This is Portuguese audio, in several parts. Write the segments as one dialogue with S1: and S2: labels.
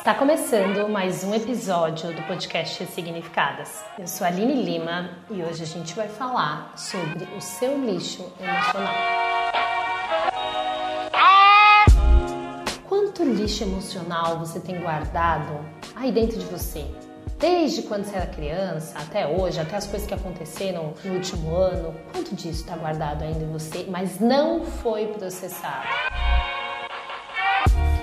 S1: Está começando mais um episódio do podcast Significadas. Eu sou a Aline Lima e hoje a gente vai falar sobre o seu lixo emocional. Quanto lixo emocional você tem guardado aí dentro de você? Desde quando você era criança até hoje, até as coisas que aconteceram no último ano, quanto disso está guardado ainda em você, mas não foi processado?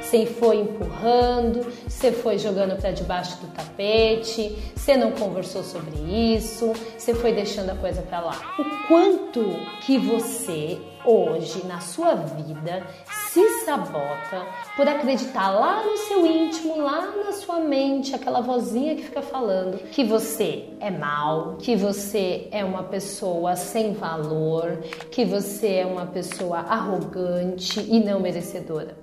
S1: Você foi empurrando, você foi jogando para debaixo do tapete, você não conversou sobre isso, você foi deixando a coisa para lá. O quanto que você hoje na sua vida se sabota por acreditar lá no seu íntimo, lá na sua mente, aquela vozinha que fica falando que você é mal, que você é uma pessoa sem valor, que você é uma pessoa arrogante e não merecedora.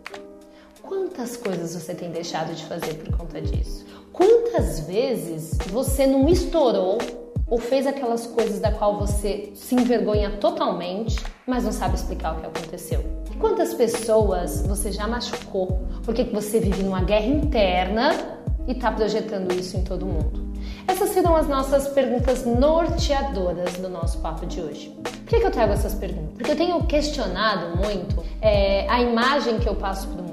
S1: Quantas coisas você tem deixado de fazer por conta disso? Quantas vezes você não estourou ou fez aquelas coisas da qual você se envergonha totalmente, mas não sabe explicar o que aconteceu? E quantas pessoas você já machucou porque você vive numa guerra interna e está projetando isso em todo mundo? Essas serão as nossas perguntas norteadoras do nosso papo de hoje. Por que, eu trago essas perguntas? Porque eu tenho questionado muito é, a imagem que eu passo para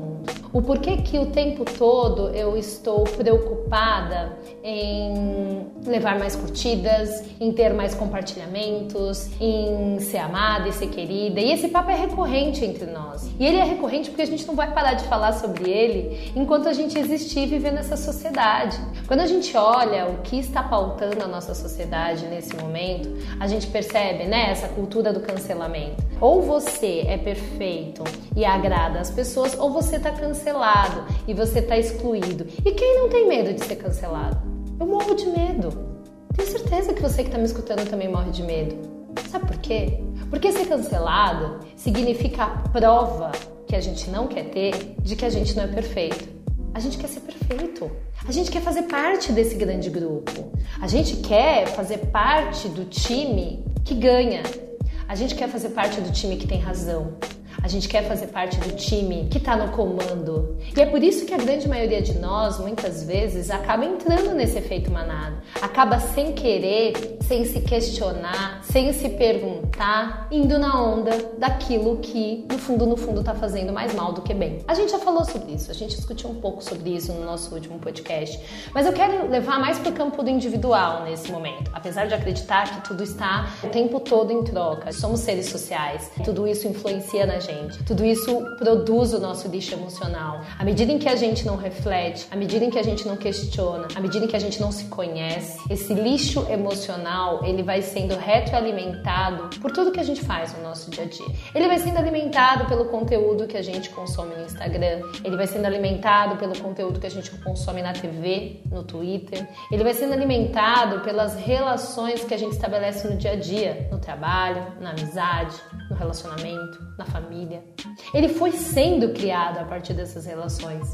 S1: o porquê que o tempo todo eu estou preocupada em levar mais curtidas, em ter mais compartilhamentos, em ser amada e ser querida. E esse papo é recorrente entre nós. E ele é recorrente porque a gente não vai parar de falar sobre ele enquanto a gente existir e viver nessa sociedade. Quando a gente olha o que está pautando a nossa sociedade nesse momento, a gente percebe, né, essa cultura do cancelamento. Ou você é perfeito e agrada as pessoas, ou você está cancelado e você está excluído. E quem não tem medo de ser cancelado? Eu morro de medo. Tenho certeza que você que está me escutando também morre de medo. Sabe por quê? Porque ser cancelado significa a prova que a gente não quer ter de que a gente não é perfeito. A gente quer ser perfeito. A gente quer fazer parte desse grande grupo. A gente quer fazer parte do time que ganha. A gente quer fazer parte do time que tem razão. A gente quer fazer parte do time que está no comando. E é por isso que a grande maioria de nós, muitas vezes, acaba entrando nesse efeito manada. Acaba sem querer, sem se questionar, sem se perguntar, indo na onda daquilo que, no fundo, no fundo, está fazendo mais mal do que bem. A gente já falou sobre isso, a gente discutiu um pouco sobre isso no nosso último podcast. Mas eu quero levar mais para o campo do individual nesse momento. Apesar de acreditar que tudo está o tempo todo em troca, somos seres sociais, tudo isso influencia na gente. Tudo isso produz o nosso lixo emocional. À medida em que a gente não reflete, à medida em que a gente não questiona, à medida em que a gente não se conhece, esse lixo emocional, ele vai sendo retroalimentado por tudo que a gente faz no nosso dia a dia. Ele vai sendo alimentado pelo conteúdo que a gente consome no Instagram, ele vai sendo alimentado pelo conteúdo que a gente consome na TV, no Twitter, ele vai sendo alimentado pelas relações que a gente estabelece no dia a dia, no trabalho, na amizade, no relacionamento, na família. Ele foi sendo criado a partir dessas relações.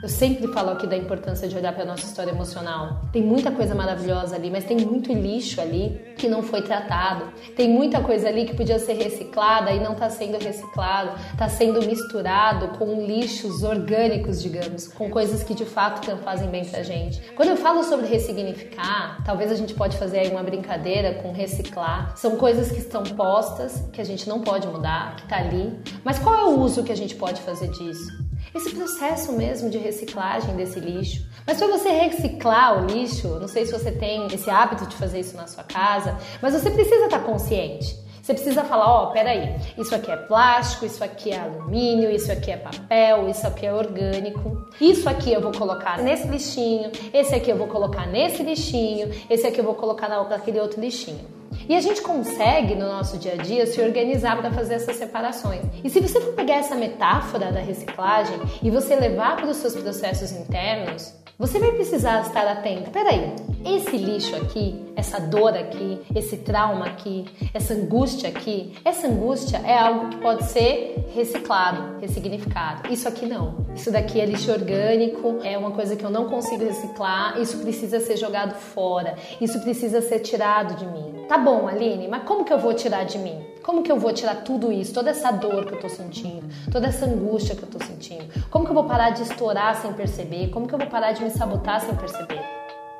S1: Eu sempre falo aqui da importância de olhar para a nossa história emocional. Tem muita coisa maravilhosa ali, mas tem muito lixo ali que não foi tratado. Tem muita coisa ali que podia ser reciclada e não está sendo reciclado. Está sendo misturado com lixos orgânicos, digamos, com coisas que de fato não fazem bem pra gente. Quando eu falo sobre ressignificar, talvez a gente pode fazer aí uma brincadeira com reciclar. São coisas que estão postas, que a gente não pode mudar, que está ali. Mas qual é o uso que a gente pode fazer disso? Esse processo mesmo de reciclagem desse lixo. Mas para você reciclar o lixo, não sei se você tem esse hábito de fazer isso na sua casa, mas você precisa estar consciente. Você precisa falar, ó, oh, peraí, isso aqui é plástico, isso aqui é alumínio, isso aqui é papel, isso aqui é orgânico. Isso aqui eu vou colocar nesse lixinho, esse aqui eu vou colocar nesse lixinho, esse aqui eu vou colocar naquele outro lixinho. E a gente consegue no nosso dia a dia se organizar para fazer essas separações. E se você for pegar essa metáfora da reciclagem e você levar para os seus processos internos, Você vai precisar estar atenta. Peraí, esse lixo aqui, essa dor aqui, esse trauma aqui, essa angústia aqui, essa angústia é algo que pode ser reciclado, ressignificado. Isso aqui não. Isso daqui é lixo orgânico, é uma coisa que eu não consigo reciclar, isso precisa ser jogado fora, isso precisa ser tirado de mim. Tá bom, Aline, mas como que eu vou tirar de mim? Como que eu vou tirar tudo isso, toda essa dor que eu tô sentindo, toda essa angústia que eu tô sentindo? Como que eu vou parar de estourar sem perceber? Como que eu vou parar de me sabotar sem perceber?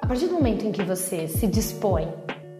S1: A partir do momento em que você se dispõe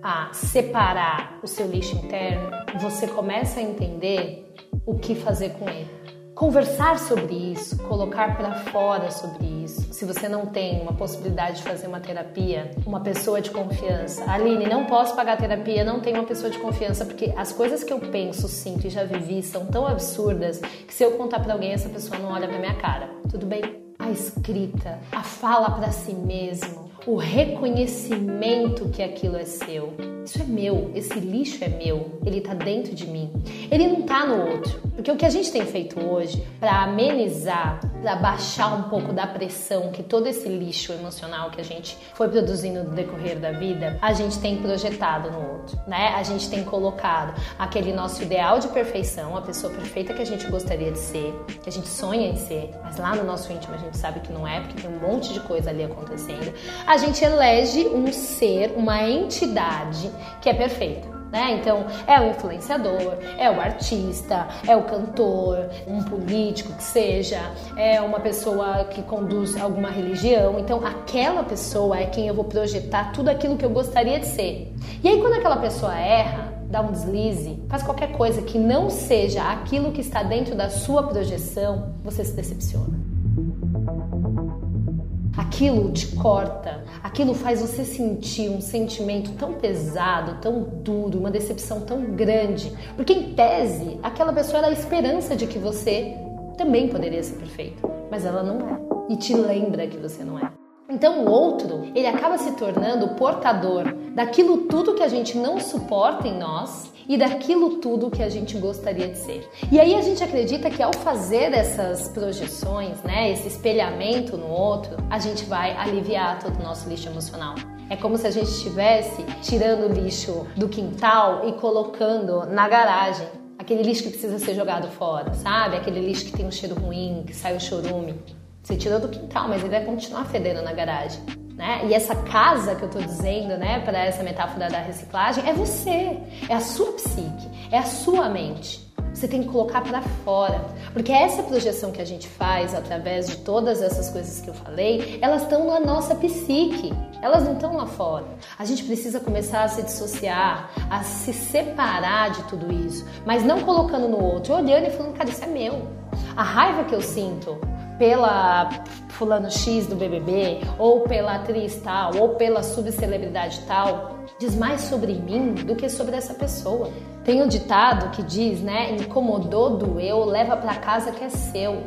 S1: a separar o seu lixo interno, você começa a entender o que fazer com ele conversar sobre isso, colocar para fora sobre isso. Se você não tem uma possibilidade de fazer uma terapia, uma pessoa de confiança. Aline, não posso pagar terapia, não tenho uma pessoa de confiança, porque as coisas que eu penso, sinto e já vivi são tão absurdas que se eu contar para alguém, essa pessoa não olha pra minha cara. Tudo bem? A escrita, a fala para si mesmo, o reconhecimento que aquilo é seu. Isso é meu, esse lixo é meu, ele tá dentro de mim. Ele não tá no outro. Porque o que a gente tem feito hoje para amenizar, para baixar um pouco da pressão que todo esse lixo emocional que a gente foi produzindo no decorrer da vida, a gente tem projetado no outro, né? A gente tem colocado aquele nosso ideal de perfeição, a pessoa perfeita que a gente gostaria de ser, que a gente sonha em ser, mas lá no nosso íntimo a gente sabe que não é, porque tem um monte de coisa ali acontecendo. A gente elege um ser, uma entidade que é perfeita. Né? Então, é o influenciador, é o artista, é o cantor, um político que seja, é uma pessoa que conduz alguma religião. Então, aquela pessoa é quem eu vou projetar tudo aquilo que eu gostaria de ser. E aí, quando aquela pessoa erra, dá um deslize, faz qualquer coisa que não seja aquilo que está dentro da sua projeção, você se decepciona aquilo te corta, aquilo faz você sentir um sentimento tão pesado, tão duro, uma decepção tão grande. Porque, em tese, aquela pessoa era a esperança de que você também poderia ser perfeito, mas ela não é. E te lembra que você não é. Então o outro, ele acaba se tornando portador daquilo tudo que a gente não suporta em nós e daquilo tudo que a gente gostaria de ser. E aí a gente acredita que ao fazer essas projeções, né, esse espelhamento no outro, a gente vai aliviar todo o nosso lixo emocional. É como se a gente estivesse tirando o lixo do quintal e colocando na garagem. Aquele lixo que precisa ser jogado fora, sabe? Aquele lixo que tem um cheiro ruim, que sai o chorume. Você tirou do quintal, mas ele vai continuar fedendo na garagem né? E essa casa que eu estou dizendo, né, para essa metáfora da reciclagem, é você, é a sua psique, é a sua mente. Você tem que colocar para fora, porque essa projeção que a gente faz através de todas essas coisas que eu falei, elas estão na nossa psique, elas não estão lá fora. A gente precisa começar a se dissociar, a se separar de tudo isso, mas não colocando no outro, olhando e falando, cara, isso é meu. A raiva que eu sinto pela fulano X do BBB, ou pela atriz tal, ou pela subcelebridade tal, diz mais sobre mim do que sobre essa pessoa. Tem um ditado que diz, né, incomodou, doeu, leva para casa que é seu.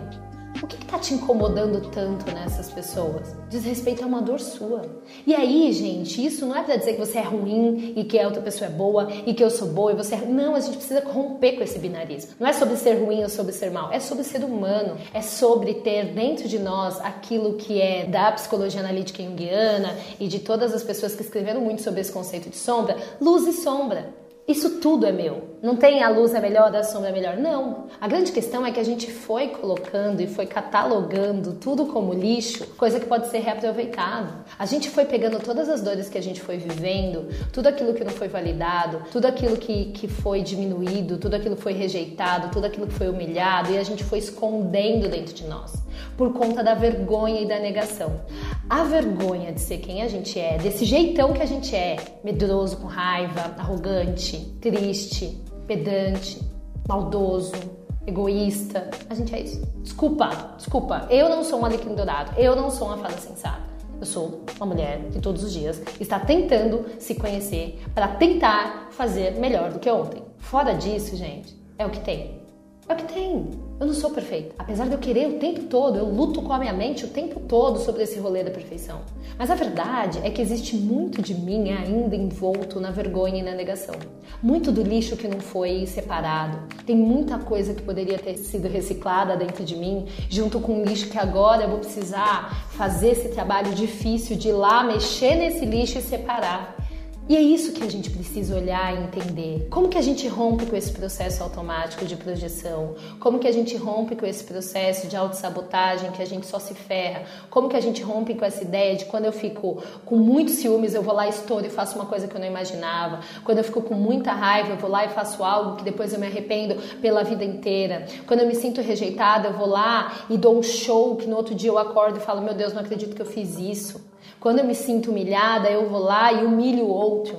S1: O que está te incomodando tanto nessas pessoas? Diz respeito a uma dor sua. E aí, gente, isso não é para dizer que você é ruim e que a outra pessoa é boa e que eu sou boa e você é. Não, a gente precisa romper com esse binarismo. Não é sobre ser ruim ou sobre ser mal, é sobre ser humano. É sobre ter dentro de nós aquilo que é da psicologia analítica junguiana e de todas as pessoas que escreveram muito sobre esse conceito de sombra, luz e sombra. Isso tudo é meu. Não tem a luz é melhor, a sombra é melhor. Não. A grande questão é que a gente foi colocando e foi catalogando tudo como lixo, coisa que pode ser reaproveitado. A gente foi pegando todas as dores que a gente foi vivendo, tudo aquilo que não foi validado, tudo aquilo que, que foi diminuído, tudo aquilo que foi rejeitado, tudo aquilo que foi humilhado e a gente foi escondendo dentro de nós por conta da vergonha e da negação. A vergonha de ser quem a gente é, desse jeitão que a gente é, medroso, com raiva, arrogante, triste, pedante, maldoso, egoísta. A gente é isso. Desculpa, desculpa. Eu não sou um alecrim dourado. Eu não sou uma fada sensata. Eu sou uma mulher que todos os dias está tentando se conhecer para tentar fazer melhor do que ontem. Fora disso, gente, é o que tem. É o que tem. Eu não sou perfeita. Apesar de eu querer o tempo todo, eu luto com a minha mente o tempo todo sobre esse rolê da perfeição. Mas a verdade é que existe muito de mim ainda envolto na vergonha e na negação. Muito do lixo que não foi separado. Tem muita coisa que poderia ter sido reciclada dentro de mim, junto com o lixo que agora eu vou precisar fazer esse trabalho difícil de ir lá mexer nesse lixo e separar. E é isso que a gente precisa olhar e entender. Como que a gente rompe com esse processo automático de projeção? Como que a gente rompe com esse processo de autossabotagem que a gente só se ferra? Como que a gente rompe com essa ideia de quando eu fico com muitos ciúmes, eu vou lá, estouro e faço uma coisa que eu não imaginava? Quando eu fico com muita raiva, eu vou lá e faço algo que depois eu me arrependo pela vida inteira? Quando eu me sinto rejeitada, eu vou lá e dou um show que no outro dia eu acordo e falo: Meu Deus, não acredito que eu fiz isso. Quando eu me sinto humilhada, eu vou lá e humilho o outro.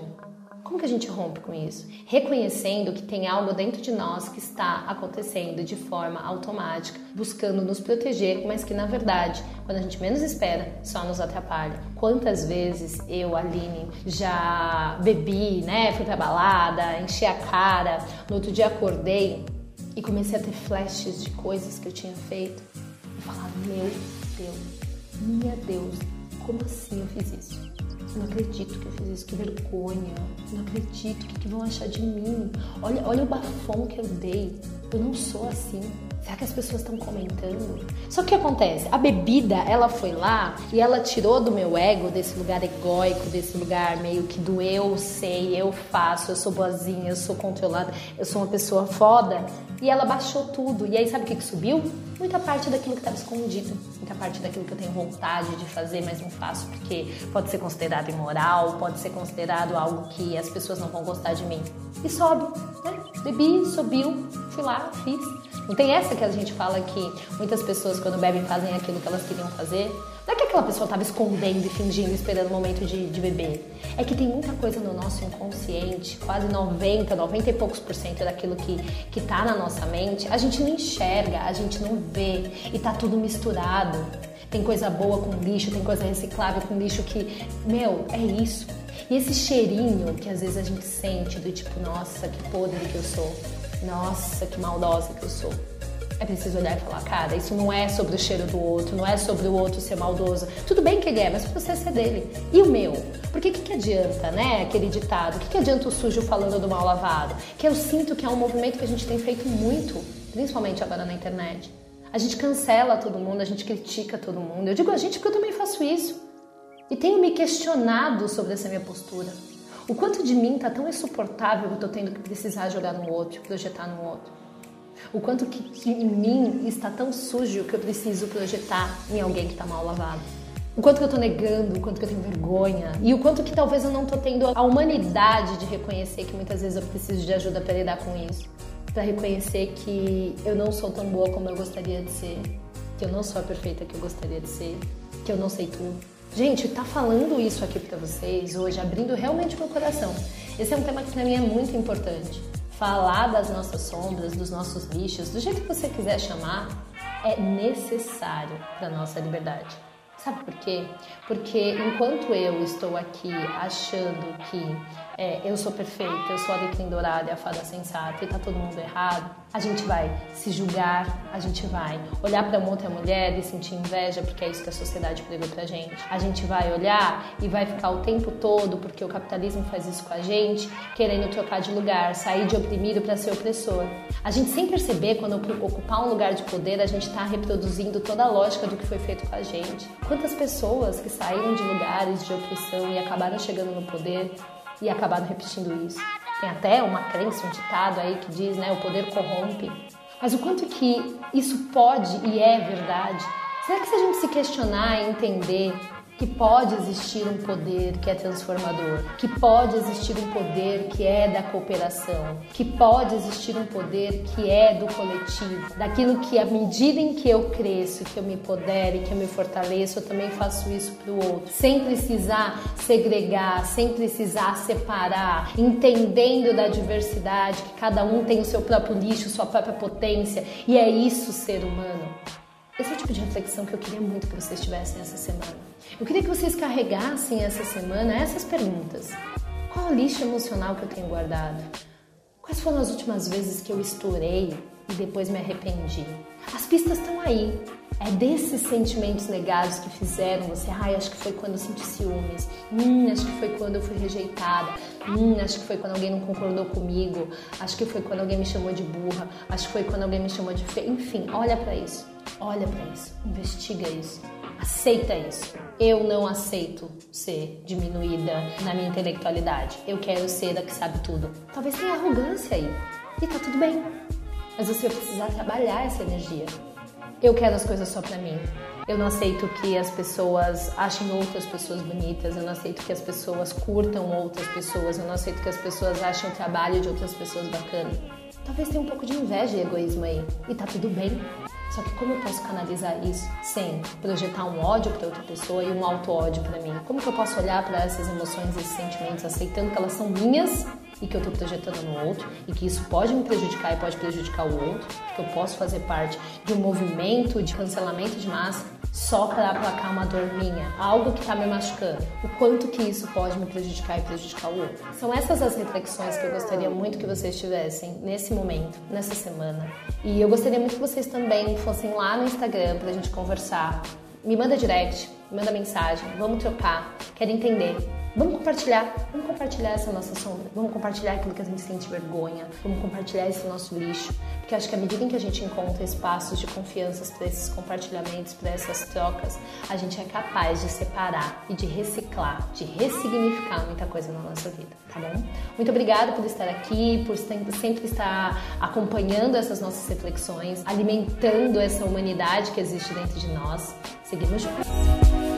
S1: Como que a gente rompe com isso? Reconhecendo que tem algo dentro de nós que está acontecendo de forma automática, buscando nos proteger, mas que na verdade, quando a gente menos espera, só nos atrapalha. Quantas vezes eu, Aline, já bebi, né? Fui pra balada, enchi a cara, no outro dia acordei e comecei a ter flashes de coisas que eu tinha feito e falar: Meu Deus, minha Deus, como assim eu fiz isso? Não acredito que eu fiz isso, que vergonha. Não acredito, o que, que vão achar de mim? Olha, olha o bafão que eu dei. Eu não sou assim. Será que as pessoas estão comentando? Só que o que acontece? A bebida, ela foi lá e ela tirou do meu ego, desse lugar egóico, desse lugar meio que do eu sei, eu faço, eu sou boazinha, eu sou controlada, eu sou uma pessoa foda. E ela baixou tudo. E aí sabe o que, que subiu? Muita parte daquilo que estava escondido, muita parte daquilo que eu tenho vontade de fazer, mas não faço porque pode ser considerado imoral, pode ser considerado algo que as pessoas não vão gostar de mim. E sobe, né? Bebi, subiu, fui lá, fiz. Não tem essa que a gente fala que muitas pessoas quando bebem fazem aquilo que elas queriam fazer? Aquela pessoa estava escondendo e fingindo, esperando o momento de, de beber. É que tem muita coisa no nosso inconsciente, quase 90, 90 e poucos por cento daquilo que, que tá na nossa mente, a gente não enxerga, a gente não vê e tá tudo misturado. Tem coisa boa com lixo, tem coisa reciclável com lixo que, meu, é isso. E esse cheirinho que às vezes a gente sente do tipo, nossa, que podre que eu sou nossa, que maldosa que eu sou. É preciso olhar e falar, cara, isso não é sobre o cheiro do outro, não é sobre o outro ser maldoso. Tudo bem que ele é, mas você ser dele. E o meu? Porque o que, que adianta, né, aquele ditado? O que, que adianta o sujo falando do mal lavado? Que eu sinto que é um movimento que a gente tem feito muito, principalmente agora na internet. A gente cancela todo mundo, a gente critica todo mundo. Eu digo a gente porque eu também faço isso. E tenho me questionado sobre essa minha postura. O quanto de mim está tão insuportável que eu estou tendo que precisar jogar no outro, projetar no outro. O quanto que em mim está tão sujo que eu preciso projetar em alguém que está mal lavado. O quanto que eu estou negando, o quanto que eu tenho vergonha e o quanto que talvez eu não estou tendo a humanidade de reconhecer que muitas vezes eu preciso de ajuda para lidar com isso, para reconhecer que eu não sou tão boa como eu gostaria de ser, que eu não sou a perfeita que eu gostaria de ser, que eu não sei tudo. Gente, tá falando isso aqui para vocês hoje, abrindo realmente meu coração. Esse é um tema que para mim é muito importante. Falar das nossas sombras, dos nossos lixos, do jeito que você quiser chamar, é necessário para nossa liberdade. Sabe por quê? Porque enquanto eu estou aqui achando que é, eu sou perfeita, eu sou a alecrim dourada e a fada sensata e tá todo mundo errado, a gente vai se julgar, a gente vai olhar para uma outra mulher e sentir inveja, porque é isso que a sociedade pregou pra gente. A gente vai olhar e vai ficar o tempo todo, porque o capitalismo faz isso com a gente, querendo trocar de lugar, sair de oprimido para ser opressor. A gente sem perceber, quando ocupar um lugar de poder, a gente está reproduzindo toda a lógica do que foi feito com a gente. Quantas pessoas que saíram de lugares de opressão e acabaram chegando no poder e acabaram repetindo isso. Tem até uma crença, um ditado aí que diz, né, o poder corrompe. Mas o quanto que isso pode e é verdade? Será que se a gente se questionar e entender que pode existir um poder que é transformador, que pode existir um poder que é da cooperação, que pode existir um poder que é do coletivo, daquilo que à medida em que eu cresço, que eu me empodere, que eu me fortaleço, eu também faço isso para o outro, sem precisar segregar, sem precisar separar, entendendo da diversidade, que cada um tem o seu próprio lixo, sua própria potência, e é isso ser humano. Esse é o tipo de reflexão que eu queria muito que vocês tivessem essa semana. Eu queria que vocês carregassem essa semana essas perguntas. Qual o lixo emocional que eu tenho guardado? Quais foram as últimas vezes que eu estourei e depois me arrependi. As pistas estão aí. É desses sentimentos negados que fizeram você, ai, acho que foi quando eu senti ciúmes, hum, acho que foi quando eu fui rejeitada, hum, acho que foi quando alguém não concordou comigo, acho que foi quando alguém me chamou de burra, acho que foi quando alguém me chamou de feia. Enfim, olha para isso, olha para isso, investiga isso, aceita isso. Eu não aceito ser diminuída na minha intelectualidade. Eu quero ser a que sabe tudo. Talvez tenha arrogância aí. E tá tudo bem. Mas você vai precisar trabalhar essa energia. Eu quero as coisas só pra mim. Eu não aceito que as pessoas achem outras pessoas bonitas, eu não aceito que as pessoas curtam outras pessoas, eu não aceito que as pessoas achem o trabalho de outras pessoas bacana. Talvez tenha um pouco de inveja e egoísmo aí, e tá tudo bem. Só que como eu posso canalizar isso sem projetar um ódio para outra pessoa e um auto-ódio para mim? Como que eu posso olhar para essas emoções, esses sentimentos, aceitando que elas são minhas e que eu estou projetando no outro e que isso pode me prejudicar e pode prejudicar o outro, que eu posso fazer parte de um movimento de cancelamento de massa só para aplacar uma dor minha, algo que está me machucando. O quanto que isso pode me prejudicar e prejudicar o outro. São essas as reflexões que eu gostaria muito que vocês tivessem nesse momento, nessa semana. E eu gostaria muito que vocês também fossem lá no Instagram para a gente conversar. Me manda direct, me manda mensagem, vamos trocar, quero entender Vamos compartilhar, vamos compartilhar essa nossa sombra, vamos compartilhar aquilo que a gente sente vergonha, vamos compartilhar esse nosso lixo, porque acho que à medida em que a gente encontra espaços de confiança para esses compartilhamentos, para essas trocas, a gente é capaz de separar e de reciclar, de ressignificar muita coisa na nossa vida, tá bom? Muito obrigada por estar aqui, por sempre estar acompanhando essas nossas reflexões, alimentando essa humanidade que existe dentro de nós. Seguimos juntos.